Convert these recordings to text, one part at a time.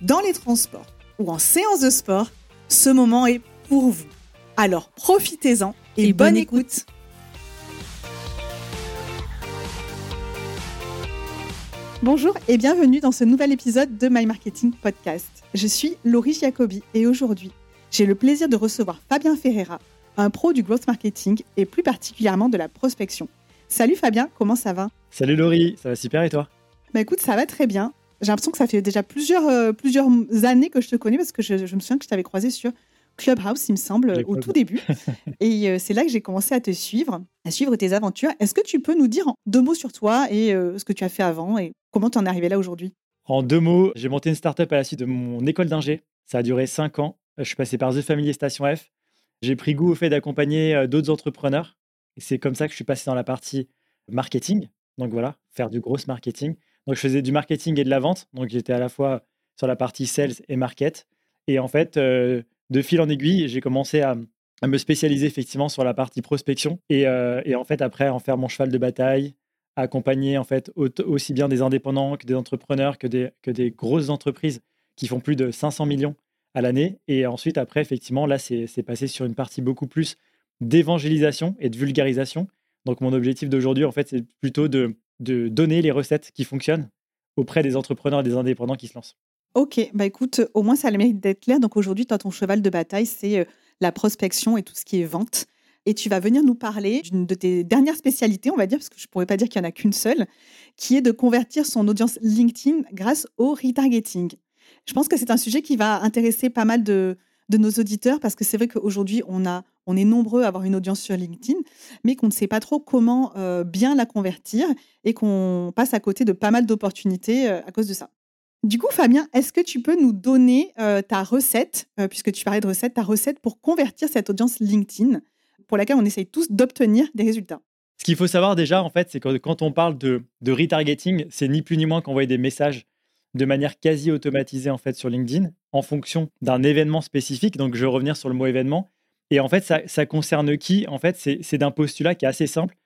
dans les transports ou en séance de sport, ce moment est pour vous. Alors profitez-en et, bonne, écoute. Bonjour et bienvenue dans ce nouvel épisode de My Marketing Podcast. Je suis Laurie Jacobi et aujourd'hui, j'ai le plaisir de recevoir Fabien Ferreira, un pro du growth marketing et plus particulièrement de la prospection. Salut Fabien, comment ça va? Salut Laurie, ça va super et toi? Bah écoute, ça va très bien j'ai l'impression que ça fait déjà plusieurs, euh, plusieurs années que je te connais parce que je, me souviens que je t'avais croisé sur Clubhouse, il me semble, au tout début. et euh, c'est là que j'ai commencé à te suivre, à suivre tes aventures. Est-ce que tu peux nous dire deux mots sur toi et euh, ce que tu as fait avant et comment tu en es arrivé là aujourd'hui? En deux mots, j'ai monté une startup à la suite de mon école d'ingé. Ça a duré cinq ans. Je suis passé par The Family Station F. J'ai pris goût au fait d'accompagner d'autres entrepreneurs. Et c'est comme ça que je suis passé dans la partie marketing. Donc voilà, faire du gros marketing. Donc, je faisais du marketing et de la vente. Donc, j'étais à la fois sur la partie sales et market. Et en fait, euh, de fil en aiguille, j'ai commencé à, me spécialiser effectivement sur la partie prospection. Euh, et, en fait, après, en faire mon cheval de bataille, accompagner en fait aussi bien des indépendants que des entrepreneurs, que des grosses entreprises qui font plus de 500 millions à l'année. Et ensuite, après, effectivement, là, c'est passé sur une partie beaucoup plus d'évangélisation et de vulgarisation. Donc, mon objectif d'aujourd'hui, en fait, c'est plutôt de, de donner les recettes qui fonctionnent auprès des entrepreneurs et des indépendants qui se lancent. Ok, bah écoute, au moins ça a le mérite d'être clair. Donc aujourd'hui, ton cheval de bataille, c'est euh, la prospection et tout ce qui est vente. Et tu vas venir nous parler d'une de tes dernières spécialités, on va dire, parce que je ne pourrais pas dire qu'il n'y en a qu'une seule, qui est de convertir son audience LinkedIn grâce au retargeting. Je pense que c'est un sujet qui va intéresser pas mal de nos auditeurs parce que c'est vrai qu'aujourd'hui, on, a, on est nombreux à avoir une audience sur LinkedIn, mais qu'on ne sait pas trop comment euh, bien la convertir et qu'on passe à côté de pas mal d'opportunités euh, à cause de ça. Du coup, Fabien, est-ce que tu peux nous donner euh, ta recette, puisque tu parlais de recette, ta recette pour convertir cette audience LinkedIn pour laquelle on essaye tous d'obtenir des résultats? Ce qu'il faut savoir déjà, en fait, c'est que quand on parle de, de retargeting, c'est ni plus ni moins qu'envoyer des messages de manière quasi automatisée en fait sur LinkedIn en fonction d'un événement spécifique. Donc, je vais revenir sur le mot événement. Et en fait, ça, concerne qui? En fait, c'est d'un postulat qui est assez simple.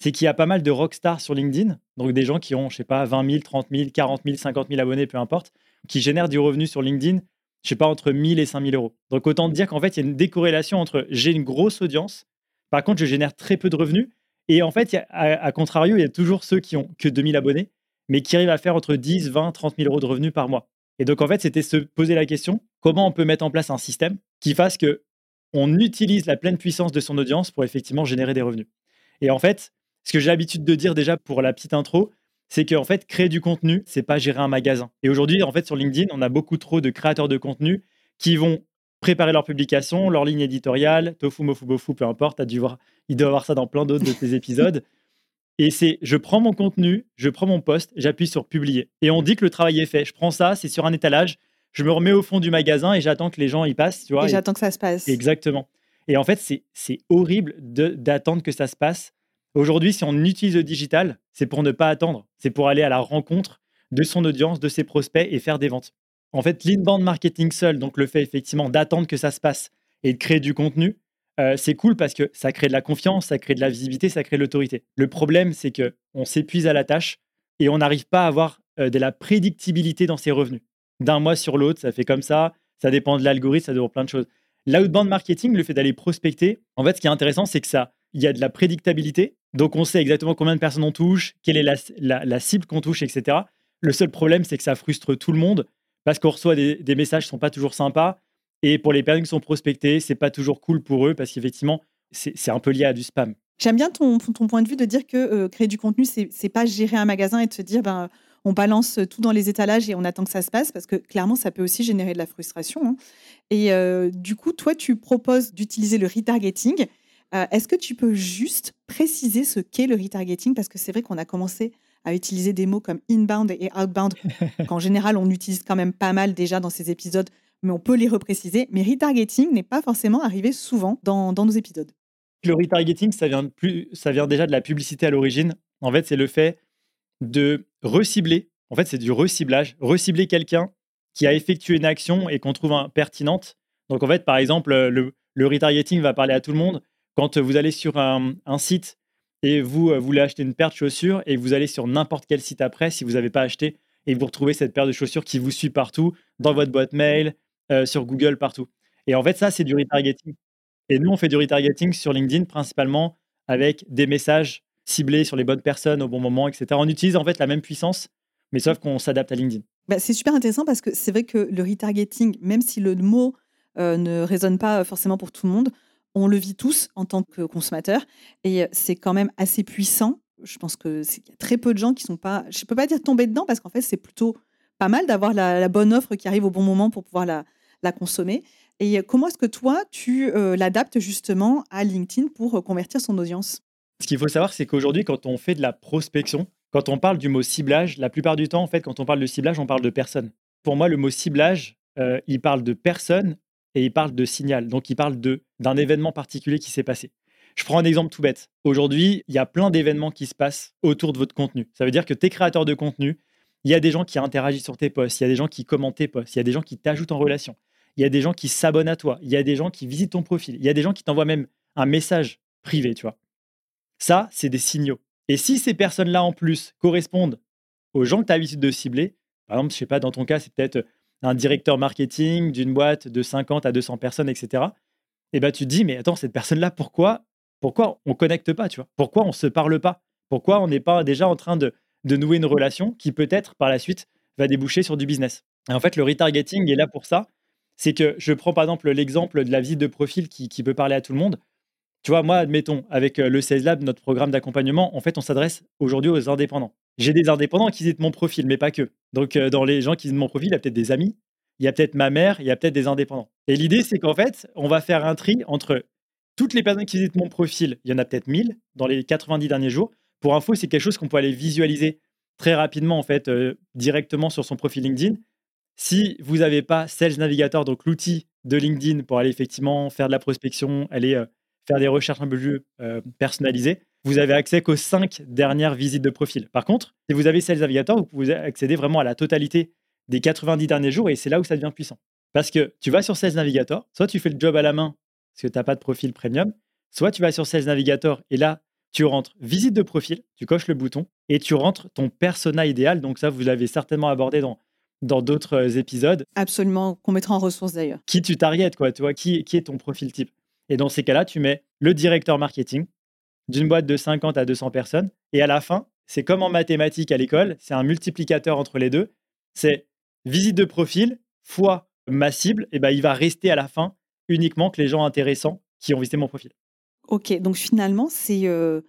C'est qu'il y a pas mal de rockstars sur LinkedIn, donc des gens qui ont, je sais pas, 20 000, 30 000, 40 000, 50 000 abonnés, peu importe, qui génèrent du revenu sur LinkedIn, je sais pas, entre 1000 et 5000 euros. Donc, autant dire qu'en fait, il y a une décorrélation entre j'ai une grosse audience, par contre, je génère très peu de revenus. Et en fait, à, contrario, il y a toujours ceux qui ont que 2000 abonnés mais qui arrive à faire entre 10, 20, 30 000 euros de revenus par mois. Et donc, en fait, c'était se poser la question comment on peut mettre en place un système qui fasse que on utilise la pleine puissance de son audience pour effectivement générer des revenus. Et en fait, ce que j'ai l'habitude de dire déjà pour la petite intro, c'est qu'en fait, créer du contenu, c'est pas gérer un magasin. Et aujourd'hui, en fait, sur LinkedIn, on a beaucoup trop de créateurs de contenu qui vont préparer leur publication, leur ligne éditoriale, tofu, mofu, bofu, peu importe, as dû voir, il doit avoir ça dans plein d'autres de tes épisodes. Et c'est, je prends mon contenu, je prends mon poste, j'appuie sur publier. Et on dit que le travail est fait. Je prends ça, c'est sur un étalage, je me remets au fond du magasin et j'attends que les gens y passent. Tu vois, et, j'attends que ça se passe. Exactement. Et en fait, c'est, c'est horrible d'attendre que ça se passe. Aujourd'hui, si on utilise le digital, c'est pour ne pas attendre. C'est pour aller à la rencontre de son audience, de ses prospects et faire des ventes. En fait, l'inbound marketing seul, donc le fait effectivement d'attendre que ça se passe et de créer du contenu, euh, c'est cool parce que ça crée de la confiance, ça crée de la visibilité, ça crée de l'autorité. Le problème, c'est que on s'épuise à la tâche et on n'arrive pas à avoir euh, de la prédictibilité dans ses revenus. D'un mois sur l'autre, ça fait comme ça. Ça dépend de l'algorithme, ça dépend de plein de choses. L'outbound marketing, le fait d'aller prospecter, en fait, ce qui est intéressant, c'est que ça, il y a de la prédictabilité. Donc, on sait exactement combien de personnes on touche, quelle est la, cible qu'on touche, etc. Le seul problème, c'est que ça frustre tout le monde parce qu'on reçoit des, messages qui sont pas toujours sympas. Et pour les personnes qui sont prospectées, c'est pas toujours cool pour eux parce qu'effectivement, c'est un peu lié à du spam. J'aime bien ton, ton, point de vue de dire que euh, créer du contenu, c'est pas gérer un magasin et de se dire, ben, on balance tout dans les étalages et on attend que ça se passe, parce que clairement, ça peut aussi générer de la frustration. Hein. Et euh, du coup, toi, tu proposes d'utiliser le retargeting. Euh, est-ce que tu peux juste préciser ce qu'est le retargeting? Parce que c'est vrai qu'on a commencé à utiliser des mots comme inbound et outbound, qu'en général, on utilise quand même pas mal déjà dans ces épisodes, mais on peut les repréciser. Mais retargeting n'est pas forcément arrivé souvent dans, dans nos épisodes. Le retargeting, ça vient, plus, ça vient déjà de la publicité à l'origine. En fait, c'est le fait de recibler. En fait, c'est du reciblage. Recibler quelqu'un qui a effectué une action et qu'on trouve pertinente. Donc, en fait, par exemple, le, le, retargeting va parler à tout le monde. Quand vous allez sur un, site et vous, euh, voulez acheter une paire de chaussures et vous allez sur n'importe quel site après, si vous n'avez pas acheté, et vous retrouvez cette paire de chaussures qui vous suit partout, dans votre boîte mail, euh, sur Google, partout. Et en fait, ça, c'est du retargeting. Et nous, on fait du retargeting sur LinkedIn principalement avec des messages ciblés sur les bonnes personnes au bon moment, etc. On utilise en fait la même puissance, mais sauf qu'on s'adapte à LinkedIn. Bah, c'est super intéressant parce que c'est vrai que le retargeting, même si le mot euh, ne résonne pas forcément pour tout le monde, on le vit tous en tant que consommateur et c'est quand même assez puissant. Je pense que y a très peu de gens qui sont pas, je peux pas dire tomber dedans parce qu'en fait c'est plutôt pas mal d'avoir la, bonne offre qui arrive au bon moment pour pouvoir la, consommer. Et comment est-ce que toi, tu euh, l'adaptes justement à LinkedIn pour euh, convertir son audience? Ce qu'il faut savoir, c'est qu'aujourd'hui, quand on fait de la prospection, quand on parle du mot ciblage, la plupart du temps, en fait, quand on parle de ciblage, on parle de personne. Pour moi, le mot ciblage, euh, il parle de personne et il parle de signal. Donc, il parle d'un événement particulier qui s'est passé. Je prends un exemple tout bête. Aujourd'hui, il y a plein d'événements qui se passent autour de votre contenu. Ça veut dire que tu es créateur de contenu, il y a des gens qui interagissent sur tes posts, il y a des gens qui commentent tes posts, il y a des gens qui t'ajoutent en relation, il y a des gens qui s'abonnent à toi, il y a des gens qui visitent ton profil, il y a des gens qui t'envoient même un message privé, tu vois. Ça, c'est des signaux. Et si ces personnes-là, en plus, correspondent aux gens que tu as l'habitude de cibler, par exemple, je sais pas, dans ton cas, c'est peut-être un directeur marketing d'une boîte de 50 à 200 personnes, etc. Et ben, tu te dis, mais attends, cette personne-là, pourquoi, pourquoi on connecte pas, tu vois? Pourquoi on se parle pas? Pourquoi on n'est pas déjà en train de, de nouer une relation qui peut-être par la suite va déboucher sur du business? Et en fait, le retargeting est là pour ça c'est que je prends par exemple l'exemple de la visite de profil qui, peut parler à tout le monde. Tu vois, moi, admettons, avec euh, le Sales Lab, notre programme d'accompagnement, en fait, on s'adresse aujourd'hui aux indépendants. J'ai des indépendants qui visitent mon profil, mais pas que. Donc, euh, dans les gens qui visitent mon profil, il y a peut-être des amis, il y a peut-être ma mère, il y a peut-être des indépendants. Et l'idée, c'est qu'en fait, on va faire un tri entre toutes les personnes qui visitent mon profil. Il y en a peut-être 1000 dans les 90 derniers jours. Pour info, c'est quelque chose qu'on peut aller visualiser très rapidement, en fait, euh, directement sur son profil LinkedIn. Si vous n'avez pas Sales Navigator, donc l'outil de LinkedIn pour aller effectivement faire de la prospection, aller euh, faire des recherches un peu plus euh, personnalisées, vous avez accès qu'aux cinq dernières visites de profil. Par contre, si vous avez Sales Navigator, vous pouvez accéder vraiment à la totalité des 90 derniers jours et c'est là où ça devient puissant. Parce que tu vas sur Sales Navigator, soit tu fais le job à la main parce que tu n'as pas de profil premium, soit tu vas sur Sales Navigator et là, tu rentres visite de profil, tu coches le bouton et tu rentres ton persona idéal. Donc ça, vous l'avez certainement abordé dans dans d'autres euh, épisodes. Absolument, qu'on mettra en ressources d'ailleurs. Qui tu targetes, quoi, tu vois, qui, qui est ton profil type? Et dans ces cas-là, tu mets le directeur marketing d'une boîte de 50 à 200 personnes. Et à la fin, c'est comme en mathématiques à l'école, c'est un multiplicateur entre les deux. C'est visite de profil fois ma cible, et ben il va rester à la fin uniquement que les gens intéressants qui ont visité mon profil. Ok, donc finalement, c'est euh,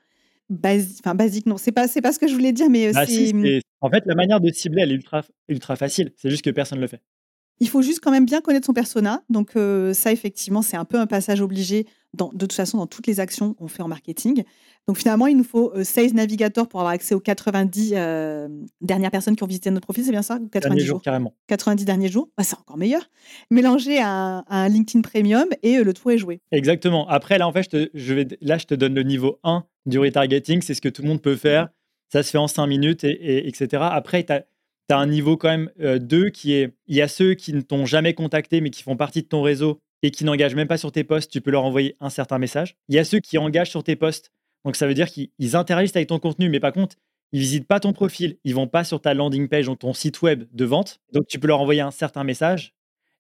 enfin, basique, non, c'est pas, c'est pas ce que je voulais dire, mais bah, c'est. Mmh en fait, la manière de cibler, elle est ultra, ultra facile. C'est juste que personne ne le fait. Il faut juste quand même bien connaître son persona. Donc ça, effectivement, c'est un peu un passage obligé de toute façon dans toutes les actions qu'on fait en marketing. Donc finalement, il nous faut Sales Navigator pour avoir accès aux 90 dernières personnes qui ont visité notre profil, c'est bien ça? 90 jours, carrément. 90 derniers jours, bah, c'est encore meilleur. Mélanger à, un LinkedIn Premium et le tour est joué. Exactement. Après, là, en fait, je, te, je vais, là, je te donne le niveau 1 du retargeting. C'est ce que tout le monde peut faire. Ça se fait en 5 minutes, et, etc. Après, tu as tu as un niveau quand même 2 qui est il y a ceux qui ne t'ont jamais contacté mais qui font partie de ton réseau et qui n'engagent même pas sur tes posts, tu peux leur envoyer un certain message. Il y a ceux qui engagent sur tes posts, donc ça veut dire qu'ils interagissent avec ton contenu, mais par contre, ils visitent pas ton profil, ils vont pas sur ta landing page, donc ton site web de vente, donc tu peux leur envoyer un certain message.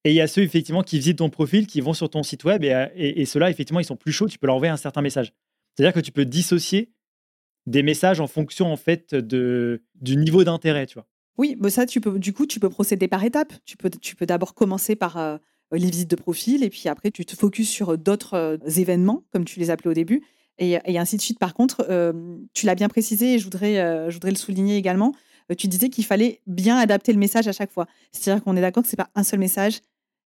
Et il y a ceux effectivement qui visitent ton profil, qui vont sur ton site web, et, et ceux-là effectivement ils sont plus chauds, tu peux leur envoyer un certain message. C'est-à-dire que tu peux dissocier des messages en fonction en fait de, du niveau d'intérêt, tu vois. Oui, mais ça, tu peux, du coup, tu peux procéder par étapes. Tu peux, tu peux d'abord commencer par euh, les visites de profil et puis après, tu te focuses sur d'autres euh, événements, comme tu les appelais au début, et, ainsi de suite. Par contre, euh, tu l'as bien précisé et je voudrais, euh, je voudrais le souligner également. euh, tu disais qu'il fallait bien adapter le message à chaque fois. C'est-à-dire qu'on est d'accord que c'est pas un seul message,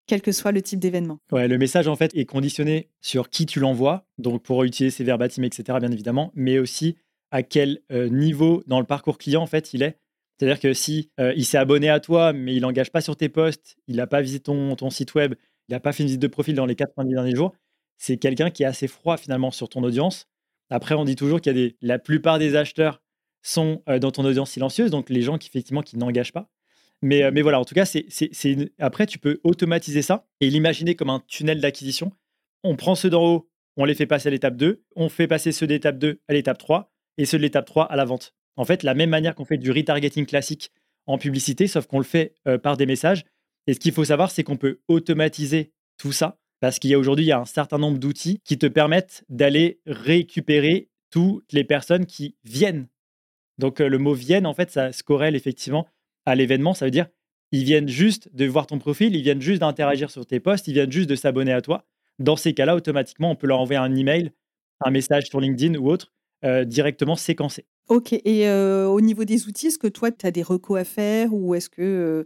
quel que soit le type d'événement. Ouais, le message en fait est conditionné sur qui tu l'envoies, donc pour utiliser ses verbatims, etc. Bien évidemment, mais aussi à quel euh, niveau dans le parcours client en fait il est. C'est-à-dire que si euh, il s'est abonné à toi, mais il n'engage pas sur tes posts, il n'a pas visité ton, site web, il n'a pas fait une visite de profil dans les 90 derniers jours, c'est quelqu'un qui est assez froid finalement sur ton audience. Après, on dit toujours qu'il y a des, la plupart des acheteurs sont euh, dans ton audience silencieuse, donc les gens qui effectivement qui n'engagent pas. Mais, euh, voilà, en tout cas, c'est, c'est, après, tu peux automatiser ça et l'imaginer comme un tunnel d'acquisition. On prend ceux d'en haut, on les fait passer à l'étape 2, on fait passer ceux d'étape 2 à l'étape 3 et ceux de l'étape 3 à la vente. En fait, la même manière qu'on fait du retargeting classique en publicité, sauf qu'on le fait euh, par des messages. Et ce qu'il faut savoir, c'est qu'on peut automatiser tout ça parce qu'il y a aujourd'hui un certain nombre d'outils qui te permettent d'aller récupérer toutes les personnes qui viennent. Donc euh, le mot viennent, en fait, ça se corrèle effectivement à l'événement. Ça veut dire ils viennent juste de voir ton profil, ils viennent juste d'interagir sur tes posts, ils viennent juste de s'abonner à toi. Dans ces cas-là, automatiquement, on peut leur envoyer un email, un message sur LinkedIn ou autre, euh, directement séquencé. Ok, et euh, au niveau des outils, est-ce que toi, tu as des recos à faire ou est-ce que euh,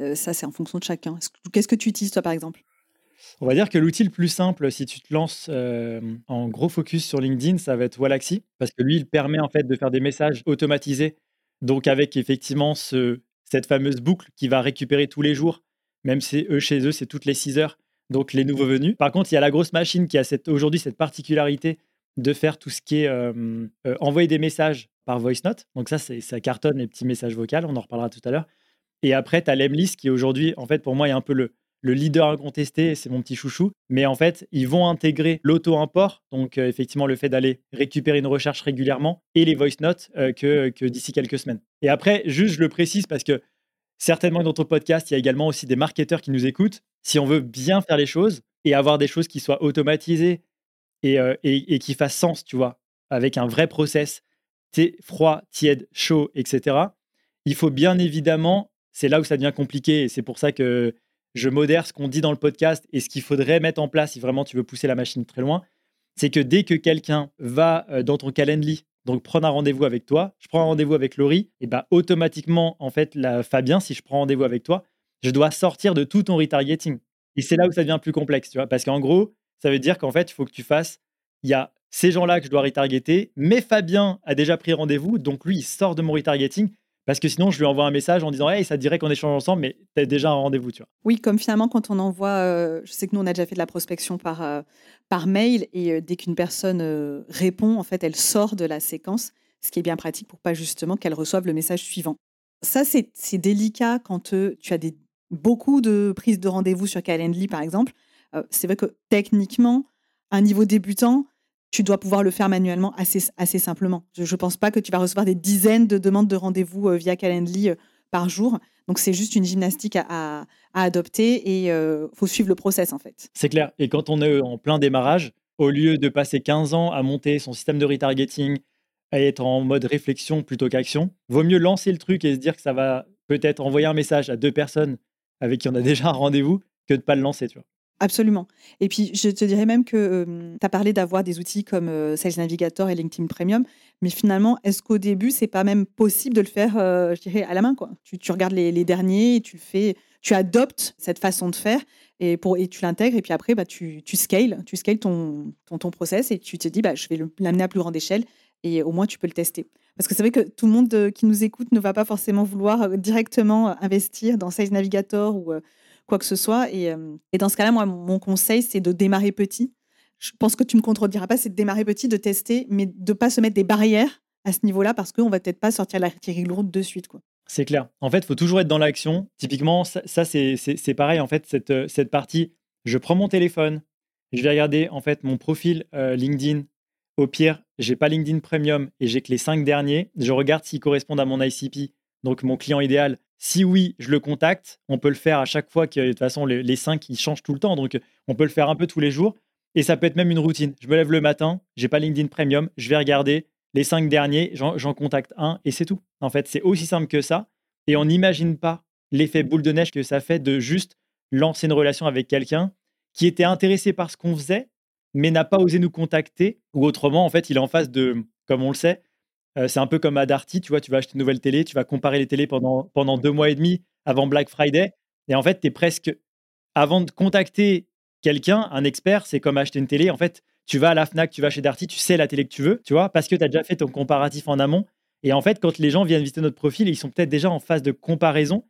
euh, ça, c'est en fonction de chacun? Est-ce que- Qu'est-ce que tu utilises, toi, par exemple? On va dire que l'outil le plus simple, si tu te lances en gros focus sur LinkedIn, ça va être Wallaxy, parce que lui, il permet en fait de faire des messages automatisés, donc avec effectivement ce, cette fameuse boucle qui va récupérer tous les jours, même si eux, chez eux, c'est toutes les 6 heures, donc les nouveaux venus. Par contre, il y a la grosse machine qui a aujourd'hui cette particularité de faire tout ce qui est envoyer des messages par voice note. Donc ça, ça cartonne les petits messages vocaux, on en reparlera tout à l'heure. Et après, tu as l'Emlist qui aujourd'hui, en fait, pour moi, est un peu le, le leader incontesté, c'est mon petit chouchou. Mais en fait, ils vont intégrer l'auto-import, donc effectivement le fait d'aller récupérer une recherche régulièrement, et les voice notes que, que d'ici quelques semaines. Et après, juste, je le précise parce que certainement dans ton podcast, il y a également aussi des marketeurs qui nous écoutent. Si on veut bien faire les choses et avoir des choses qui soient automatisées et, euh, et, qui fassent sens, tu vois, avec un vrai process, t'es froid, tiède, chaud, etc. Il faut bien évidemment, c'est là où ça devient compliqué et c'est pour ça que je modère ce qu'on dit dans le podcast et ce qu'il faudrait mettre en place si vraiment tu veux pousser la machine très loin, c'est que dès que quelqu'un va euh, dans ton calendly, donc prendre un rendez-vous avec toi, je prends un rendez-vous avec Laurie, et bah automatiquement, en fait, la, Fabien, si je prends rendez-vous avec toi, je dois sortir de tout ton retargeting. Et c'est là où ça devient plus complexe, tu vois, parce qu'en gros, ça veut dire qu'en fait, il faut que tu fasses, il y a ces gens-là que je dois retargeter, mais Fabien a déjà pris rendez-vous, donc lui, il sort de mon retargeting, parce que sinon, je lui envoie un message en disant, hey, ça dirait qu'on échange ensemble, mais tu as déjà un rendez-vous, tu vois. Oui, comme finalement, quand on envoie, euh, je sais que nous, on a déjà fait de la prospection par, euh, par mail, et euh, dès qu'une personne répond, en fait, elle sort de la séquence, ce qui est bien pratique pour pas justement qu'elle reçoive le message suivant. Ça, c'est délicat quand tu as des, beaucoup de prises de rendez-vous sur Calendly, par exemple. Euh, c'est vrai que techniquement, à un niveau débutant, tu dois pouvoir le faire manuellement assez, assez simplement. Je ne pense pas que tu vas recevoir des dizaines de demandes de rendez-vous euh, via Calendly euh, par jour. Donc, c'est juste une gymnastique à, adopter et il faut suivre le process, en fait. C'est clair. Et quand on est en plein démarrage, au lieu de passer 15 ans à monter son système de retargeting, à être en mode réflexion plutôt qu'action, vaut mieux lancer le truc et se dire que ça va peut-être envoyer un message à deux personnes avec qui on a déjà un rendez-vous que de pas le lancer, tu vois. Absolument. Et puis, je te dirais même que tu as parlé d'avoir des outils comme euh, Sales Navigator et LinkedIn Premium, mais finalement, est-ce qu'au début, c'est pas même possible de le faire, euh, je dirais, à la main quoi? Tu, regardes les, derniers tu le fais, tu adoptes cette façon de faire et, pour, et tu l'intègres, et puis après, bah, tu, tu scales, tu scales ton, ton, ton process et tu te dis, bah, je vais l'amener à plus grande échelle et au moins, tu peux le tester. Parce que c'est vrai que tout le monde euh, qui nous écoute ne va pas forcément vouloir euh, directement euh, investir dans Sales Navigator ou euh, quoi que ce soit. Et, euh, et dans ce cas-là, moi, mon conseil, c'est de démarrer petit. Je pense que tu me contrediras pas, c'est de démarrer petit, de tester, mais de pas se mettre des barrières à ce niveau-là parce qu'on va peut-être pas sortir l'artillerie lourde de suite. C'est clair. En fait, il faut toujours être dans l'action. Typiquement, ça, c'est pareil. En fait, cette, euh, cette partie, je prends mon téléphone, je vais regarder en fait mon profil euh, LinkedIn. Au pire, j'ai pas LinkedIn Premium et j'ai que les cinq derniers. Je regarde s'ils correspondent à mon ICP, donc mon client idéal. Si oui, je le contacte. On peut le faire à chaque fois que de toute façon les, cinq ils changent tout le temps, donc on peut le faire un peu tous les jours. Et ça peut être même une routine. Je me lève le matin, j'ai pas LinkedIn Premium, je vais regarder les cinq derniers, j'en j'en contacte un et c'est tout. En fait, c'est aussi simple que ça. Et on n'imagine pas l'effet boule de neige que ça fait de juste lancer une relation avec quelqu'un qui était intéressé par ce qu'on faisait, mais n'a pas osé nous contacter, ou autrement, en fait, il est en face de, comme on le sait, euh, c'est un peu comme à Darty, tu vois, tu vas acheter une nouvelle télé, tu vas comparer les télés pendant, pendant deux mois et demi avant Black Friday, et en fait, tu es presque, avant de contacter quelqu'un, un expert, c'est comme acheter une télé, en fait, tu vas à la FNAC, tu vas chez Darty, tu sais la télé que tu veux, tu vois, parce que tu as déjà fait ton comparatif en amont, et en fait, quand les gens viennent visiter notre profil, ils sont peut-être déjà en phase de comparaison,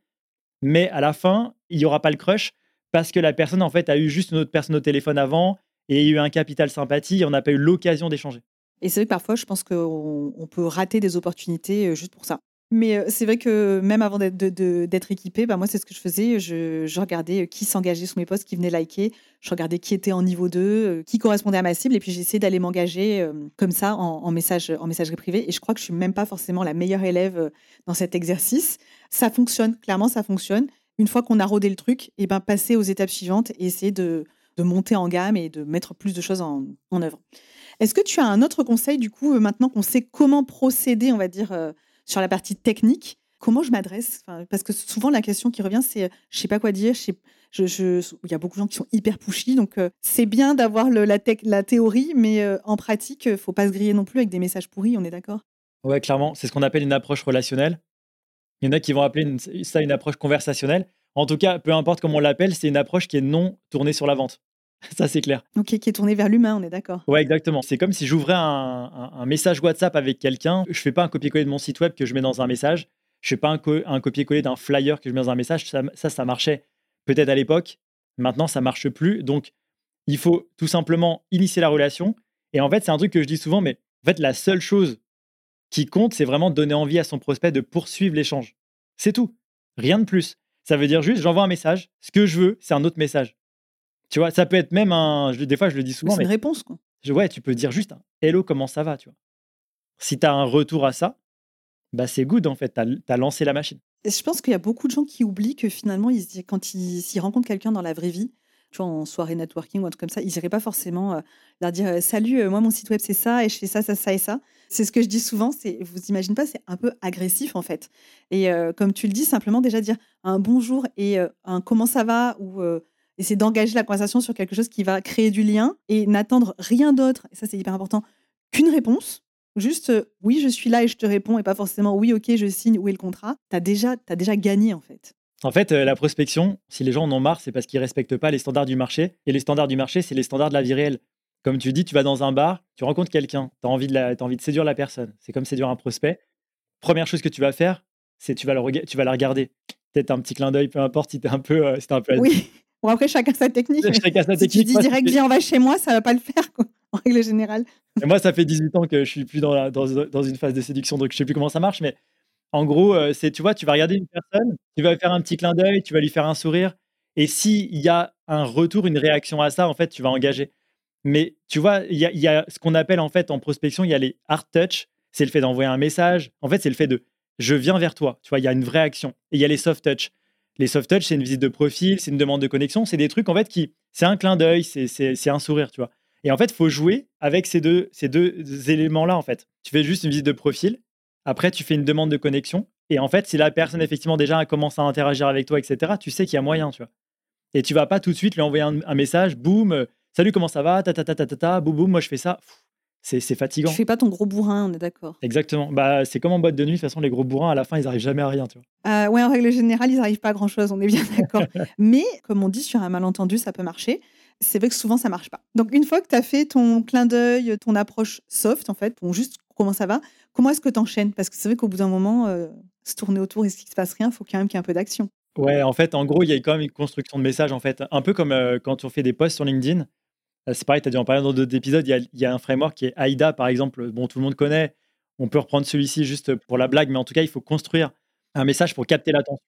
mais à la fin, il n'y aura pas le crush parce que la personne, en fait, a eu juste une autre personne au téléphone avant et a eu un capital sympathie et on n'a pas eu l'occasion d'échanger. Et c'est vrai que parfois, je pense qu'on peut rater des opportunités euh, juste pour ça. Mais euh, c'est vrai que même avant d'être équipé, bah moi, c'est ce que je faisais. Je, regardais euh, qui s'engageait sous mes posts, qui venait liker. Je regardais qui était en niveau 2, qui correspondait à ma cible. Et puis, j'essayais d'aller m'engager comme ça en, message, en messagerie privée. Et je crois que je suis même pas forcément la meilleure élève dans cet exercice. Ça fonctionne, clairement, ça fonctionne. Une fois qu'on a rodé le truc, et ben, passer aux étapes suivantes et essayer de, monter en gamme et de mettre plus de choses en œuvre. Est-ce que tu as un autre conseil, du coup, maintenant qu'on sait comment procéder, on va dire, sur la partie technique, comment je m'adresse Parce que souvent, la question qui revient, c'est je sais pas quoi dire. Il y a beaucoup de gens qui sont hyper pushy, donc c'est bien d'avoir la, la, théorie, mais en pratique, il faut pas se griller non plus avec des messages pourris, on est d'accord? Ouais, clairement, c'est ce qu'on appelle une approche relationnelle. Il y en a qui vont appeler ça une approche conversationnelle. En tout cas, peu importe comment on l'appelle, c'est une approche qui est non tournée sur la vente. Ça, c'est clair. Ok, qui est tourné vers l'humain, on est d'accord. Ouais, exactement. C'est comme si j'ouvrais un, message WhatsApp avec quelqu'un. Je fais pas un copier-coller de mon site web que je mets dans un message. Je fais pas un, copier-coller d'un flyer que je mets dans un message. Ça, ça, marchait peut-être à l'époque. Maintenant, ça marche plus. Donc, il faut tout simplement initier la relation. Et en fait, c'est un truc que je dis souvent, mais en fait, la seule chose qui compte, c'est vraiment donner envie à son prospect de poursuivre l'échange. C'est tout. Rien de plus. Ça veut dire juste, j'envoie un message. Ce que je veux, c'est un autre message. Tu vois, ça peut être même un. des fois, je le dis souvent. C'est une réponse, quoi. ouais, tu peux dire juste un Hello, comment ça va, tu vois. Si tu as un retour à ça, bah c'est good, en fait. Tu as, lancé la machine. Et je pense qu'il y a beaucoup de gens qui oublient que finalement, ils, quand ils, s'ils rencontrent quelqu'un dans la vraie vie, tu vois, en soirée networking ou un truc comme ça, ils n'iraient pas forcément euh, leur dire euh, Salut, euh, moi, mon site web, c'est ça, et je fais ça, ça, ça et ça. C'est ce que je dis souvent, c'est, vous imaginez pas, c'est un peu agressif, en fait. Et comme tu le dis, simplement déjà dire un bonjour et un comment ça va ou essayer d'engager la conversation sur quelque chose qui va créer du lien et n'attendre rien d'autre, et ça c'est hyper important, qu'une réponse. Juste euh, oui, je suis là et je te réponds, et pas forcément oui, ok, je signe, où est le contrat. Tu as déjà, as déjà gagné en fait. En fait, euh, la prospection, si les gens en ont marre, c'est parce qu'ils ne respectent pas les standards du marché. Et les standards du marché, c'est les standards de la vie réelle. Comme tu dis, tu vas dans un bar, tu rencontres quelqu'un, tu as, envie de as envie de séduire la personne. C'est comme séduire un prospect. Première chose que tu vas faire, c'est tu vas, le tu vas la regarder. Peut-être un petit clin d'œil, peu importe si tu es un peu, euh, un peu Oui. Bon, après, chacun sa technique. Chacun sa si tu dis direct, viens, on va chez moi, ça va pas le faire, quoi, en règle générale. Et moi, ça fait 18 ans que je suis plus dans, dans, dans, une phase de séduction, donc je sais plus comment ça marche. Mais en gros, euh, c'est, tu vois, tu vas regarder une personne, tu vas lui faire un petit clin d'œil, tu vas lui faire un sourire. Et s'il y a un retour, une réaction à ça, en fait, tu vas engager. Mais tu vois, il y a, y a, ce qu'on appelle en fait en prospection, il y a les hard touch. C'est le fait d'envoyer un message. En fait, c'est le fait de je viens vers toi. Tu vois, il y a une vraie action. Et il y a les soft touch. Les soft touch, c'est une visite de profil, c'est une demande de connexion, c'est des trucs en fait qui, c'est un clin d'œil, c'est un sourire, tu vois. Et en fait, faut jouer avec ces deux, ces deux éléments-là, en fait. Tu fais juste une visite de profil, après, tu fais une demande de connexion, et en fait, si la personne, effectivement, déjà commence à interagir avec toi, etc., tu sais qu'il y a moyen, tu vois. Et tu vas pas tout de suite lui envoyer un, message, boum, euh, salut, comment ça va, ta ta ta ta ta, ta boum, boum, moi je fais ça c'est fatigant. Tu fais pas ton gros bourrin, on est d'accord. Exactement. Bah, c'est comme en boîte de nuit, de toute façon, les gros bourrins, à la fin, ils arrivent jamais à rien, tu vois. Euh, ouais, en règle générale, ils n'arrivent pas à grand chose, on est bien d'accord. Mais, comme on dit, sur un malentendu, ça peut marcher. C'est vrai que souvent, ça marche pas. Donc, une fois que tu as fait ton clin d'œil, ton approche soft, en fait, pour juste comment ça va, comment est-ce que tu enchaînes Parce que c'est vrai qu'au bout d'un moment, euh, se tourner autour et ce qui se passe rien, il faut quand même qu'il y ait un peu d'action. Ouais, en fait, en gros, il y a quand même une construction de message, en fait. Un peu comme euh, quand on fait des posts sur LinkedIn. Euh, c'est pareil, tu as dû en parler dans d'autres épisodes. Il y, a, un framework qui est AIDA, par exemple. Bon, tout le monde connaît. On peut reprendre celui-ci juste pour la blague, mais en tout cas, il faut construire un message pour capter l'attention.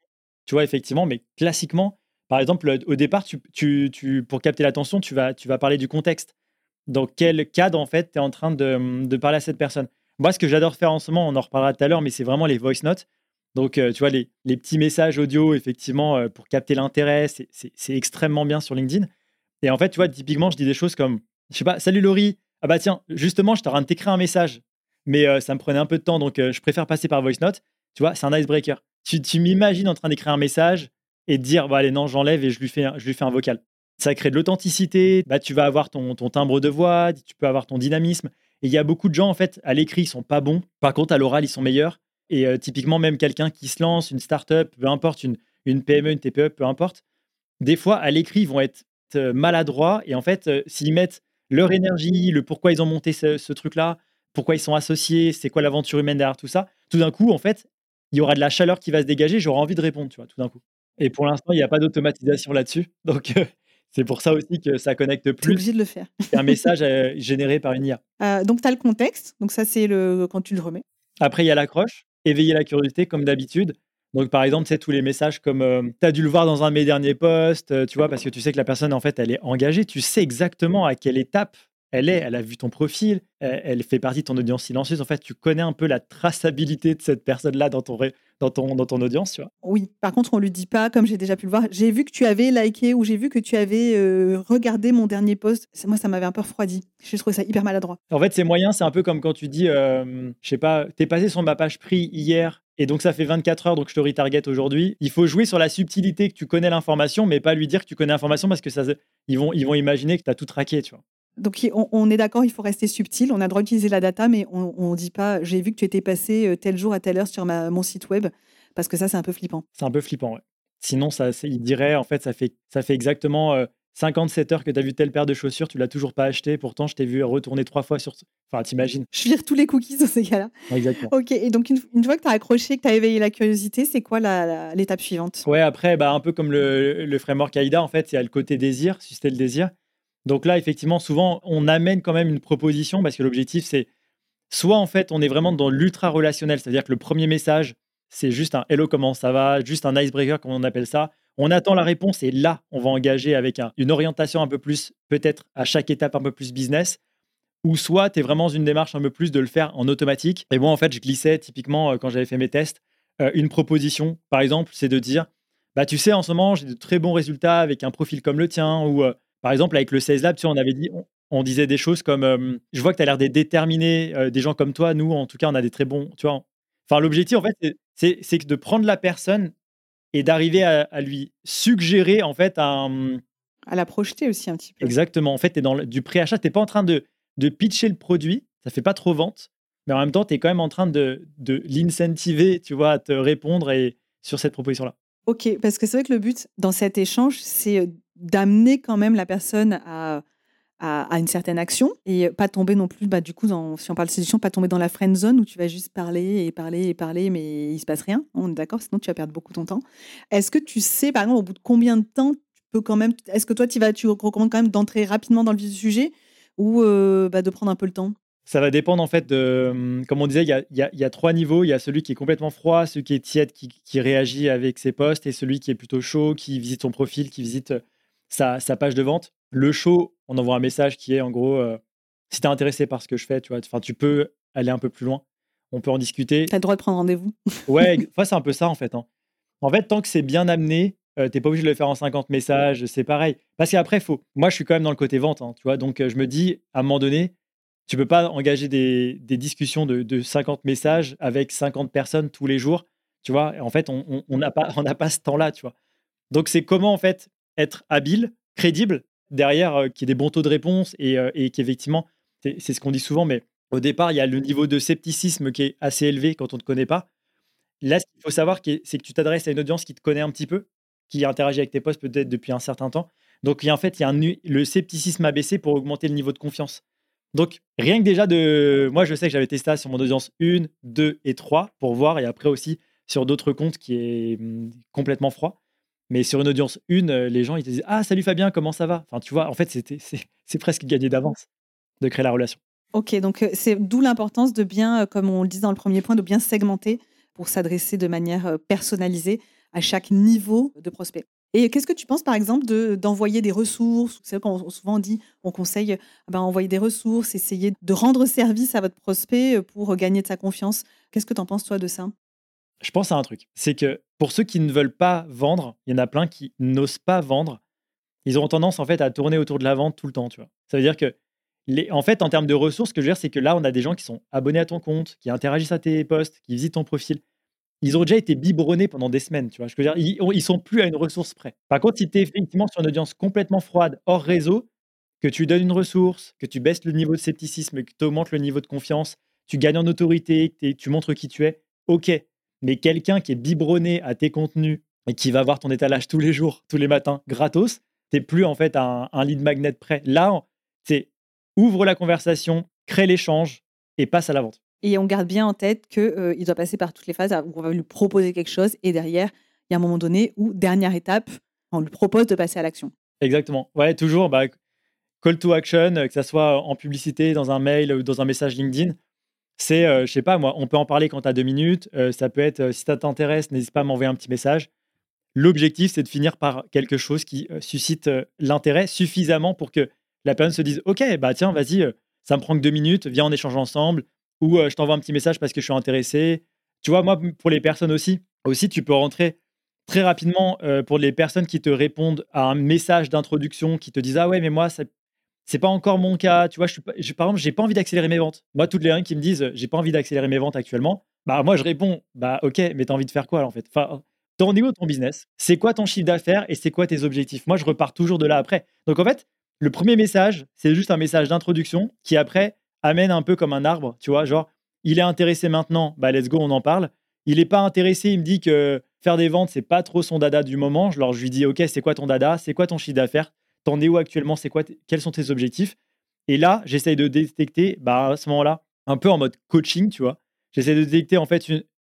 Tu vois, effectivement, mais classiquement, par exemple, au départ, tu, pour capter l'attention, tu vas, tu vas parler du contexte. Dans quel cadre, en fait, tu es en train de, parler à cette personne Moi, ce que j'adore faire en ce moment, on en reparlera tout à l'heure, mais c'est vraiment les voice notes. Donc, euh, tu vois, les, petits messages audio, effectivement, euh, pour capter l'intérêt, c'est extrêmement bien sur LinkedIn. Et en fait, tu vois, typiquement, je dis des choses comme, je sais pas, salut Laurie, ah bah tiens, justement, je en de t'écrire un message, mais euh, ça me prenait un peu de temps, donc euh, je préfère passer par voice note. Tu vois, c'est un icebreaker. tu, tu m'imagines en train d'écrire un message et de dire, bah, allez, non, j'enlève et je lui, fais un, je lui fais un vocal. Ça crée de l'authenticité, bah, tu vas avoir ton, ton timbre de voix, tu peux avoir ton dynamisme. Et il y a beaucoup de gens, en fait, à l'écrit, ils sont pas bons. Par contre, à l'oral, ils sont meilleurs. Et euh, typiquement, même quelqu'un qui se lance, une start-up, peu importe, une, une PME, une TPE, peu importe, des fois, à l'écrit, ils vont être euh, maladroits. Et en fait, euh, s'ils mettent leur énergie, le pourquoi ils ont monté ce, ce truc-là, pourquoi ils sont associés, c'est quoi l'aventure humaine derrière tout ça, tout d'un coup, en fait, il y aura de la chaleur qui va se dégager, j'aurai envie de répondre, tu vois, tout d'un coup. Et pour l'instant, il n'y a pas d'automatisation là-dessus. Donc, c'est pour ça aussi que ça connecte plus. obligé de le faire. un message généré par une IA. donc, tu as le contexte. Donc, ça, c'est le quand tu le remets. Après, il y a l'accroche, éveiller la curiosité, comme d'habitude. Donc, par exemple, tu tous les messages comme tu as dû le voir dans un de mes derniers posts, tu vois, parce que tu sais que la personne, en fait, elle est engagée. Tu sais exactement à quelle étape elle est, elle a vu ton profil, elle, fait partie de ton audience silencieuse. En fait, tu connais un peu la traçabilité de cette personne-là dans ton, dans, ton, dans ton audience, tu vois. Oui, par contre, on lui dit pas, comme j'ai déjà pu le voir, j'ai vu que tu avais liké ou j'ai vu que tu avais euh, regardé mon dernier post. Moi, ça m'avait un peu refroidi. Je trouvé ça hyper maladroit. En fait, c'est moyen, c'est un peu comme quand tu dis, euh, je sais pas, t'es passé sur ma page prix hier et donc ça fait 24 heures, donc je te retarget aujourd'hui. Il faut jouer sur la subtilité que tu connais l'information, mais pas lui dire que tu connais l'information parce que ça, ils vont, ils vont imaginer que tu as tout traqué, tu vois. Donc on, est d'accord, il faut rester subtil. On a le droit d'utiliser la data, mais on ne dit pas j'ai vu que tu étais passé euh, tel jour à telle heure sur mon site web, parce que ça, c'est un peu flippant. C'est un peu flippant, ouais. Sinon, ça, il dirait, en fait, ça fait, ça fait exactement 57 euh, heures que tu as vu telle paire de chaussures, tu l'as toujours pas acheté, pourtant je t'ai vu retourner trois fois sur. Enfin, t'imagines. Je vire tous les cookies dans ces cas-là. Exactement. Ok, et donc une, fois que tu as accroché, que tu as éveillé la curiosité, c'est quoi l'étape suivante? Ouais, après, bah, un peu comme le, le framework AIDA, en fait, il y a le côté désir, susciter le désir. Donc là, effectivement, souvent, on amène quand même une proposition parce que l'objectif, c'est soit en fait, on est vraiment dans l'ultra relationnel, c'est-à-dire que le premier message, c'est juste un hello, comment ça va, juste un icebreaker, comme on appelle ça. On attend la réponse et là, on va engager avec une orientation un peu plus, peut-être à chaque étape un peu plus business. Ou soit tu es vraiment dans une démarche un peu plus de le faire en automatique. Et moi, en fait, je glissais typiquement euh, quand j'avais fait mes tests, euh, une proposition, par exemple, c'est de dire, bah tu sais, en ce moment, j'ai de très bons résultats avec un profil comme le tien, ou euh, par exemple, avec le 16 Lab, tu on avait dit, on, disait des choses comme Je vois que tu as l'air d'être déterminé, des gens comme toi, nous, en tout cas, on a des très bons. Tu enfin, l'objectif, en fait, c'est de prendre la personne et d'arriver à, lui suggérer, en fait, un. À la projeter aussi un petit peu. Exactement. En fait, tu es dans du préachat, tu n'es pas en train de, de pitcher le produit, ça fait pas trop vente, mais en même temps, tu es quand même en train de, de l'incentiver, tu vois, à te répondre et, sur cette proposition-là. Ok, parce que c'est vrai que le but dans cet échange, c'est d'amener quand même la personne à, à, une certaine action et pas tomber non plus, bah, du coup, si on parle de séduction, pas tomber dans la friend zone où tu vas juste parler et parler et parler, mais il se passe rien. On est d'accord, sinon tu vas perdre beaucoup ton temps. Est-ce que tu sais, par exemple, au bout de combien de temps tu peux quand même, est-ce que toi, tu vas, tu recommandes quand même d'entrer rapidement dans le vif du sujet ou euh, bah, de prendre un peu le temps? Ça va dépendre en fait de, comme on disait, il y a, y a, trois niveaux. Il y a celui qui est complètement froid, celui qui est tiède, qui, qui, réagit avec ses posts, et celui qui est plutôt chaud, qui visite son profil, qui visite sa, page de vente. Le show, on envoie un message qui est en gros, euh, si tu es intéressé par ce que je fais, tu vois, enfin, tu peux aller un peu plus loin. On peut en discuter. Tu as le droit de prendre rendez-vous. ouais, c'est un peu ça en fait. Hein. En fait, tant que c'est bien amené, euh, tu n'es pas obligé de le faire en 50 messages, c'est pareil. Parce qu'après, faut. Moi, je suis quand même dans le côté vente, hein, tu vois. Donc, euh, je me dis, à un moment donné, tu peux pas engager des, discussions de, 50 messages avec 50 personnes tous les jours, tu vois. en fait, on n'a pas, on pas ce temps-là, tu vois. Donc, c'est comment, en fait, être habile, crédible, derrière, euh, qui ait des bons taux de réponse et, euh, et qu'effectivement, c'est ce qu'on dit souvent, mais au départ, il y a le niveau de scepticisme qui est assez élevé quand on ne te connaît pas. Là, ce qu'il faut savoir, c'est que tu t'adresses à une audience qui te connaît un petit peu, qui interagit avec tes posts peut-être depuis un certain temps. Donc, en fait, il y a le scepticisme a baissé pour augmenter le niveau de confiance. Donc, rien que déjà de. Moi, je sais que j'avais testé ça sur mon audience 1, 2 et 3 pour voir, et après aussi sur d'autres comptes qui est mmh, complètement froid. Mais sur une audience une, euh, les gens ils te disent Ah, salut Fabien, comment ça va? Enfin, tu vois, en fait, c'est presque gagné d'avance de créer la relation. Ok, donc euh, c'est d'où l'importance de bien, euh, comme on le dit dans le premier point, de bien segmenter pour s'adresser de manière personnalisée à chaque niveau de prospect. Et qu'est-ce que tu penses, par exemple, d'envoyer des ressources? C'est qu'on souvent dit, on conseille ben, envoyer des ressources, essayer de rendre service à votre prospect pour gagner de sa confiance. Qu'est-ce que tu en penses, toi, de ça? Je pense à un truc. C'est que pour ceux qui ne veulent pas vendre, il y en a plein qui n'osent pas vendre. Ils auront tendance en fait à tourner autour de la vente tout le temps, tu vois. Ça veut dire que les, en fait, en termes de ressources, ce que je veux dire, c'est que là, on a des gens qui sont abonnés à ton compte, qui interagissent à tes posts, qui visitent ton profil. ils ont déjà été biberonnés pendant des semaines, tu vois? Je veux dire, ils ils sont plus à une ressource près. Par contre, si tu es effectivement sur une audience complètement froide, hors réseau, que tu donnes une ressource, que tu baisses le niveau de scepticisme, que tu augmentes le niveau de confiance, tu gagnes en autorité, que tu montres qui tu es, OK. Mais quelqu'un qui est biberonné à tes contenus et qui va voir ton étalage tous les jours, tous les matins, gratos, tu plus en fait un, un lead magnet prêt. Là, c'est ouvre la conversation, crée l'échange et passe à la vente. Et on garde bien en tête qu'il euh, doit passer par toutes les phases où on va lui proposer quelque chose et derrière, il y a un moment donné où, dernière étape, on lui propose de passer à l'action. Exactement. Ouais, toujours, bah, call to action, que ce soit en publicité, dans un mail ou dans un message LinkedIn. C'est, euh, je sais pas, moi, on peut en parler quand tu as deux minutes. Euh, ça peut être, si ça t'intéresse, n'hésite pas à m'envoyer un petit message. L'objectif, c'est de finir par quelque chose qui suscite l'intérêt suffisamment pour que la personne se dise Ok, bah tiens, vas-y, ça me prend que deux minutes, viens, on échange ensemble ou je t'envoie un petit message parce que je suis intéressé. Tu vois, moi, pour les personnes aussi, aussi tu peux rentrer très rapidement pour les personnes qui te répondent à un message d'introduction, qui te disent ah ouais, mais moi, c'est pas encore mon cas. Tu vois, je je, par exemple, j'ai pas envie d'accélérer mes ventes. Moi, toutes les uns qui me disent j'ai pas envie d'accélérer mes ventes actuellement, bah moi, je réponds bah ok, mais t'as envie de faire quoi en fait? Enfin, niveau de ton business, c'est quoi ton chiffre d'affaires et c'est quoi tes objectifs? Moi, je repars toujours de là après. Donc en fait, le premier message, c'est juste un message d'introduction qui après amène un peu comme un arbre, tu vois, genre, il est intéressé maintenant, bah let's go, on en parle. Il n'est pas intéressé, il me dit que faire des ventes, c'est pas trop son dada du moment. Alors je lui dis, ok, c'est quoi ton dada? C'est quoi ton chiffre d'affaires? T'en es où actuellement C'est quoi Quels sont tes objectifs? Et là, j'essaye de détecter, bah à ce moment-là, un peu en mode coaching, tu vois. J'essaie de détecter en fait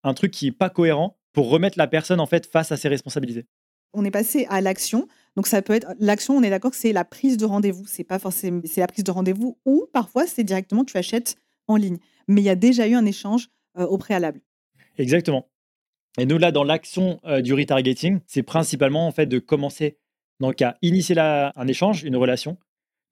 un truc qui est pas cohérent pour remettre la personne en fait face à ses responsabilités. On est passé à l'action. Donc ça peut être l'action, on est d'accord que c'est la prise de rendez-vous, c'est pas forcément c'est la prise de rendez-vous ou parfois c'est directement tu achètes en ligne. Mais il y a déjà eu un échange euh, au préalable. Exactement. Et nous là dans l'action euh, du retargeting, c'est principalement en fait de commencer donc à initier un échange, une relation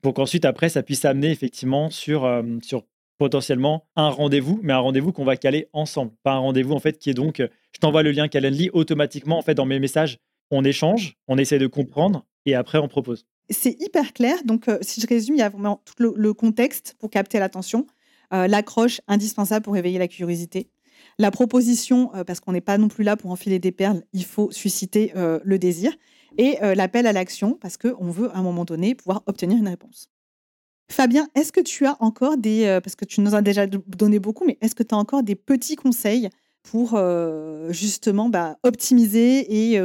pour qu'ensuite après ça puisse amener effectivement sur euh, sur potentiellement un rendez-vous, mais un rendez-vous qu'on va caler ensemble, pas un rendez-vous en fait qui est donc je t'envoie le lien Calendly automatiquement en fait dans mes messages on échange, on essaie de comprendre et après on propose. C'est hyper clair. Donc, euh, si je résume, il y a vraiment tout le, contexte pour capter l'attention, euh, l'accroche indispensable pour éveiller la curiosité, la proposition, euh, parce qu'on n'est pas non plus là pour enfiler des perles, il faut susciter le désir, et l'appel à l'action, parce qu'on veut à un moment donné pouvoir obtenir une réponse. Fabien, est-ce que tu as encore des, parce que tu nous as déjà donné beaucoup, mais est-ce que tu as encore des petits conseils pour justement bah, optimiser et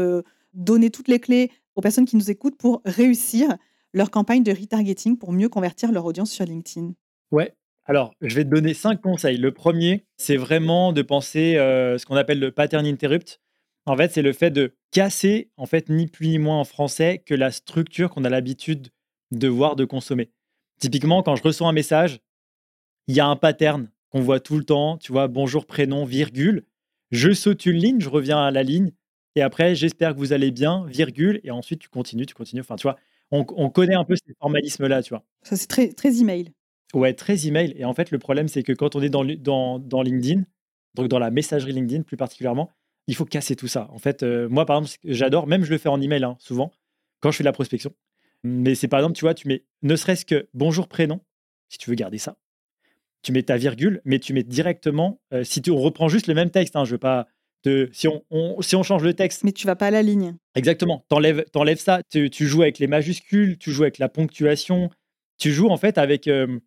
donner toutes les clés aux personnes qui nous écoutent pour réussir leur campagne de retargeting pour mieux convertir leur audience sur LinkedIn? Ouais. Alors, je vais te donner cinq conseils. Le premier, c'est vraiment de penser euh, ce qu'on appelle le pattern interrupt. En fait, c'est le fait de casser, en fait, ni plus ni moins en français, que la structure qu'on a l'habitude de voir, de consommer. Typiquement, quand je reçois un message, il y a un pattern qu'on voit tout le temps. Tu vois, bonjour, prénom, virgule. Je saute une ligne, je reviens à la ligne. Et après, j'espère que vous allez bien, virgule. Et ensuite, tu continues, tu continues. Enfin, tu vois, on, connaît un peu ces formalismes-là, tu vois. Ça, c'est très, très email. Ouais, très email. Et en fait, le problème, c'est que quand on est dans, dans, dans, LinkedIn, donc dans la messagerie LinkedIn plus particulièrement, il faut casser tout ça. En fait, euh, moi, par exemple, j'adore, même je le fais en email hein, souvent, quand je fais de la prospection. Mais c'est par exemple, tu vois, tu mets ne serait-ce que bonjour prénom, si tu veux garder ça. Tu mets ta virgule, mais tu mets directement, euh, si tu, on reprend juste le même texte, hein, je veux pas si, on, si on change le texte. Mais tu vas pas à la ligne. Exactement. T'enlèves, enlèves ça. Tu, joues avec les majuscules, tu joues avec la ponctuation. Tu joues en fait avec euh,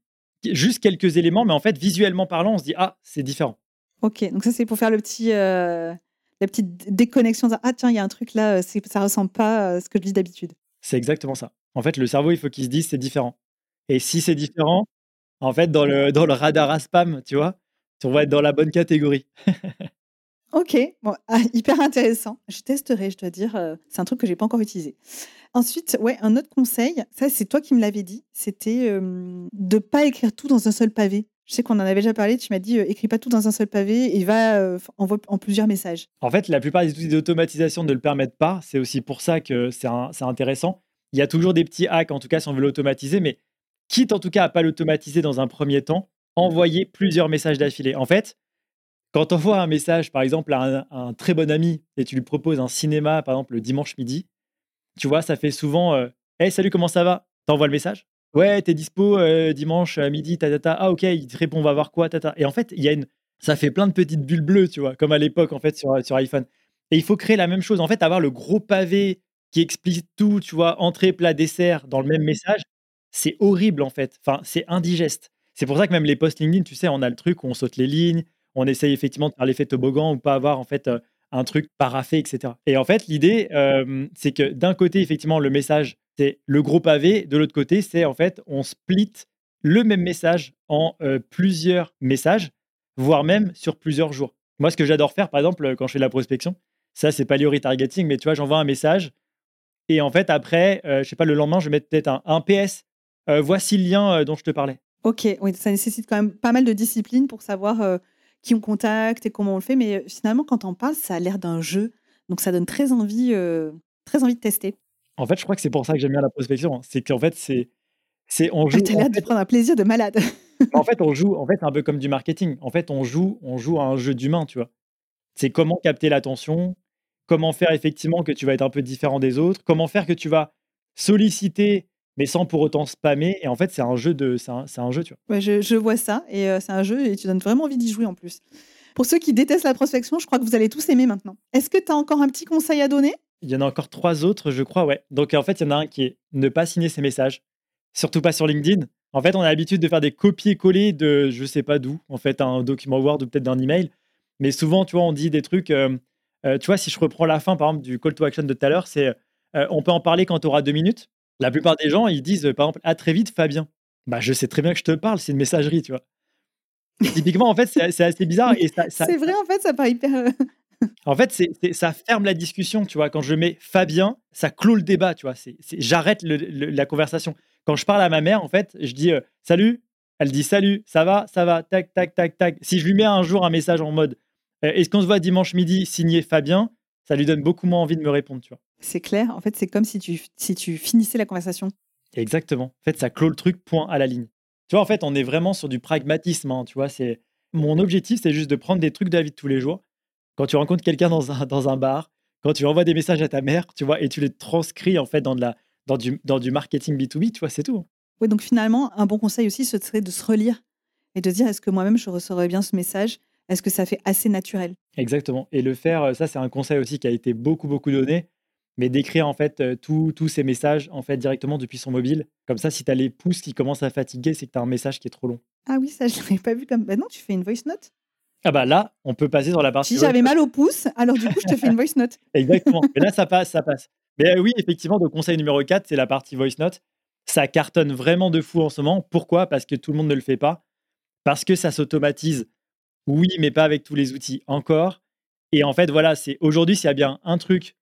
juste quelques éléments, mais en fait, visuellement parlant, on se dit Ah, c'est différent. Ok, donc ça, c'est pour faire le petit, la petite déconnexion. Ah, tiens, il y a un truc là, euh, ça ressemble pas à ce que je dis d'habitude. C'est exactement ça. En fait, le cerveau, il faut qu'il se dise c'est différent. Et si c'est différent, en fait, dans le, dans le radar à spam, tu vois, on va être dans la bonne catégorie. Ok, bon, ah, hyper intéressant. Je testerai, je dois dire. Euh, c'est un truc que j'ai pas encore utilisé. Ensuite, ouais, un autre conseil, ça c'est toi qui me l'avais dit, c'était euh, de pas écrire tout dans un seul pavé. Je sais qu'on en avait déjà parlé, tu m'as dit euh, écris pas tout dans un seul pavé et va euh, en plusieurs messages. En fait, la plupart des outils d'automatisation ne le permettent pas. C'est aussi pour ça que c'est intéressant. Il y a toujours des petits hacks, en tout cas si on veut l'automatiser, mais quitte en tout cas à pas l'automatiser dans un premier temps, envoyer plusieurs messages d'affilée. En fait, quand tu envoies un message, par exemple, à un, très bon ami et tu lui proposes un cinéma, par exemple, le dimanche midi, tu vois, ça fait souvent euh, Hey, salut, comment ça va? T'envoies le message? Ouais, t'es dispo euh, dimanche à midi, ta, ta, ta. Ah, ok, il te répond, on va voir quoi, ta, ta. Et en fait, il y a une ça fait plein de petites bulles bleues, tu vois, comme à l'époque, en fait, sur, sur iPhone. Et il faut créer la même chose. En fait, avoir le gros pavé qui explique tout, tu vois, entrée, plat, dessert dans le même message, c'est horrible, en fait. Enfin, c'est indigeste. C'est pour ça que même les posts LinkedIn, tu sais, on a le truc où on saute les lignes, on essaye effectivement de faire l'effet toboggan ou pas avoir, en fait, euh, un truc paraffé, etc. Et en fait, l'idée, euh, c'est que d'un côté, effectivement, le message, c'est le gros pavé. De l'autre côté, c'est en fait, on split le même message en euh, plusieurs messages, voire même sur plusieurs jours. Moi, ce que j'adore faire, par exemple, quand je fais de la prospection, ça, c'est pas le retargeting, mais tu vois, j'envoie un message et en fait, après, euh, je sais pas, le lendemain, je vais mettre peut-être un, PS. voici le lien dont je te parlais. Ok, oui, ça nécessite quand même pas mal de discipline pour savoir qui on contacte et comment on le fait. Mais finalement, quand on parle, ça a l'air d'un jeu. Donc ça donne très envie, très envie de tester. En fait, je crois que c'est pour ça que j'aime bien la prospection. Hein. C'est qu'en fait, c'est, c'est on ah, joue. Ah, l'air de prendre un plaisir de malade. en fait, on joue. En fait, un peu comme du marketing. En fait, on joue, on joue à un jeu d'humain, tu vois. C'est comment capter l'attention, comment faire effectivement que tu vas être un peu différent des autres, comment faire que tu vas solliciter mais sans pour autant spammer. Et en fait, c'est un jeu de, c'est un, jeu, tu vois. Ouais, je, vois ça et euh, c'est un jeu et tu donnes vraiment envie d'y jouer en plus. Pour ceux qui détestent la prospection, je crois que vous allez tous aimer maintenant. Est-ce que tu as encore un petit conseil à donner? Il y en a encore trois autres, je crois, ouais. Donc en fait, il y en a un qui est ne pas signer ses messages, surtout pas sur LinkedIn. En fait, on a l'habitude de faire des copier-coller de je sais pas d'où, en fait, un document Word ou peut-être d'un email. Mais souvent, tu vois, on dit des trucs. Euh, euh, tu vois, si je reprends la fin, par exemple, du call to action de tout à l'heure, c'est on peut en parler quand tu auras deux minutes. La plupart des gens, ils disent, par exemple, à très vite, Fabien. Bah, je sais très bien que je te parle, c'est une messagerie, tu vois. Typiquement, en fait, c'est assez bizarre. C'est vrai, en fait, ça paraît hyper. En fait, ça ferme la discussion, tu vois. Quand je mets Fabien, ça clôt le débat, tu vois. J'arrête la conversation. Quand je parle à ma mère, en fait, je dis euh, salut. Elle dit salut, ça va, ça va, tac, tac, tac, tac. Si je lui mets un jour un message en mode euh, est-ce qu'on se voit dimanche midi? signé Fabien, ça lui donne beaucoup moins envie de me répondre, tu vois. C'est clair. En fait, c'est comme si tu, si tu finissais la conversation. Exactement. En fait, ça clôt le truc point à la ligne. Tu vois, en fait, on est vraiment sur du pragmatisme. Hein, tu vois, c'est mon objectif, c'est juste de prendre des trucs de la vie de tous les jours. Quand tu rencontres quelqu'un dans un, dans un bar, quand tu envoies des messages à ta mère, tu vois, et tu les transcris en fait dans, de la, dans, du, dans du marketing B2B, tu vois, c'est tout. Hein. Oui, donc finalement, un bon conseil aussi, ce serait de se relire et de dire est-ce que moi-même je recevrais bien ce message? Est-ce que ça fait assez naturel? Exactement. Et le faire, ça, c'est un conseil aussi qui a été beaucoup, beaucoup donné mais d'écrire en fait tous ces messages en fait directement depuis son mobile. Comme ça, si tu as les pouces qui commencent à fatiguer, c'est que tu as un message qui est trop long. Ah oui, ça, je l'avais pas vu comme. Bah non, tu fais une voice note. Ah bah là, on peut passer sur la partie. Si j'avais mal au pouce, alors du coup, je te fais une voice note. Exactement. Mais là, ça passe, ça passe. Mais oui, effectivement, le conseil numéro 4, c'est la partie voice note. Ça cartonne vraiment de fou en ce moment. Pourquoi? Parce que tout le monde ne le fait pas. Parce que ça s'automatise. Oui, mais pas avec tous les outils encore. Et en fait, voilà, c'est aujourd'hui, s'il y a bien un truc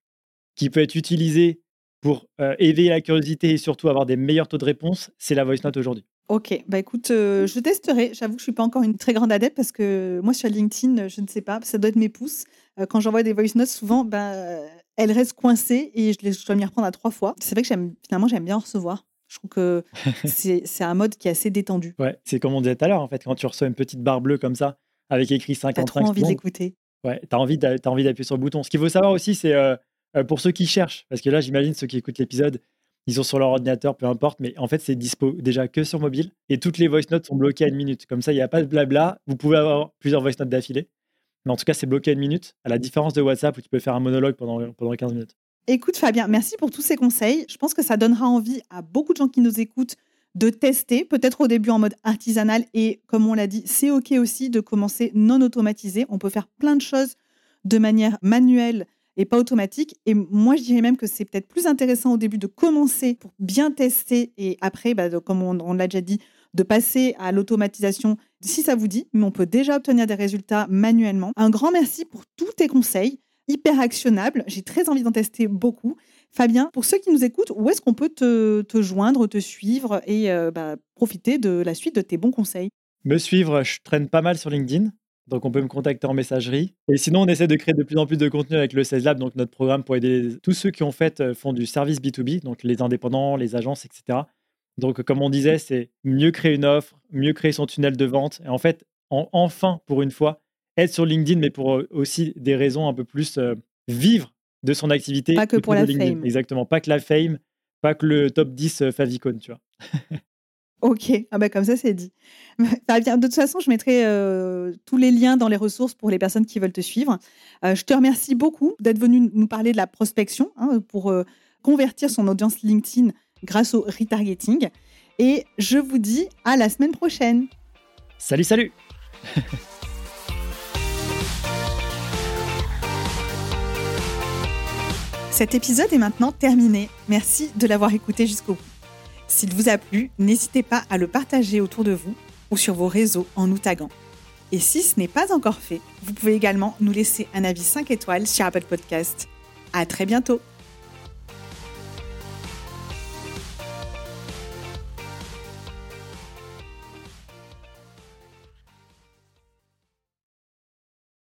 qui peut être utilisé pour euh, éveiller la curiosité et surtout avoir des meilleurs taux de réponse, c'est la voice note aujourd'hui. Ok, bah écoute, euh, je testerai. J'avoue que je suis pas encore une très grande adepte parce que moi sur LinkedIn, je ne sais pas, ça doit être mes pouces. Euh, quand j'envoie des voice notes, souvent, bah, elles restent coincées et je, les, je dois m'y reprendre à trois fois. C'est vrai que j'aime, finalement, j'aime bien recevoir. Je trouve que c'est un mode qui est assez détendu. Ouais, c'est comme on disait tout à l'heure, en fait, quand tu reçois une petite barre bleue comme ça, avec écrit 55 T'as trop envie d'écouter. Ouais, t'as envie d'appuyer sur le bouton. Ce qu'il faut savoir aussi, c'est euh, pour ceux qui cherchent, parce que là, j'imagine ceux qui écoutent l'épisode, ils sont sur leur ordinateur, peu importe, mais en fait, c'est dispo déjà que sur mobile et toutes les voice notes sont bloquées à une minute. Comme ça, il n'y a pas de blabla. Vous pouvez avoir plusieurs voice notes d'affilée, mais en tout cas, c'est bloqué à une minute, à la différence de WhatsApp où tu peux faire un monologue pendant, pendant 15 minutes. Écoute, Fabien, merci pour tous ces conseils. Je pense que ça donnera envie à beaucoup de gens qui nous écoutent de tester, peut-être au début en mode artisanal et comme on l'a dit, c'est OK aussi de commencer non automatisé. On peut faire plein de choses de manière manuelle et pas automatique. Et moi, je dirais même que c'est peut-être plus intéressant au début de commencer pour bien tester et après, bah, comme on, l'a déjà dit, de passer à l'automatisation si ça vous dit, mais on peut déjà obtenir des résultats manuellement. Un grand merci pour tous tes conseils, hyper actionnables. J'ai très envie d'en tester beaucoup. Fabien, pour ceux qui nous écoutent, où est-ce qu'on peut te, joindre, te suivre et euh, bah, profiter de la suite de tes bons conseils? Me suivre, je traîne pas mal sur LinkedIn. Donc, on peut me contacter en messagerie. Et sinon, on essaie de créer de plus en plus de contenu avec le Sales Lab, donc notre programme pour aider tous ceux qui ont fait euh, font du service B2B, donc les indépendants, les agences, etc. Donc, comme on disait, c'est mieux créer une offre, mieux créer son tunnel de vente. Et en fait, enfin, pour une fois, être sur LinkedIn, mais pour euh, aussi des raisons un peu plus euh, vivre de son activité. Pas que pour la fame. Exactement. Pas que la fame, pas que le top 10 favicon, tu vois. Ok, ah bah comme ça c'est dit. de toute façon, je mettrai euh, tous les liens dans les ressources pour les personnes qui veulent te suivre. Euh, je te remercie beaucoup d'être venu nous parler de la prospection hein, pour euh, convertir son audience LinkedIn grâce au retargeting. Et je vous dis à la semaine prochaine. Salut, salut Cet épisode est maintenant terminé. Merci de l'avoir écouté jusqu'au bout. S'il vous a plu, n'hésitez pas à le partager autour de vous ou sur vos réseaux en nous taguant. Et si ce n'est pas encore fait, vous pouvez également nous laisser un avis 5 étoiles sur Apple Podcast. À très bientôt!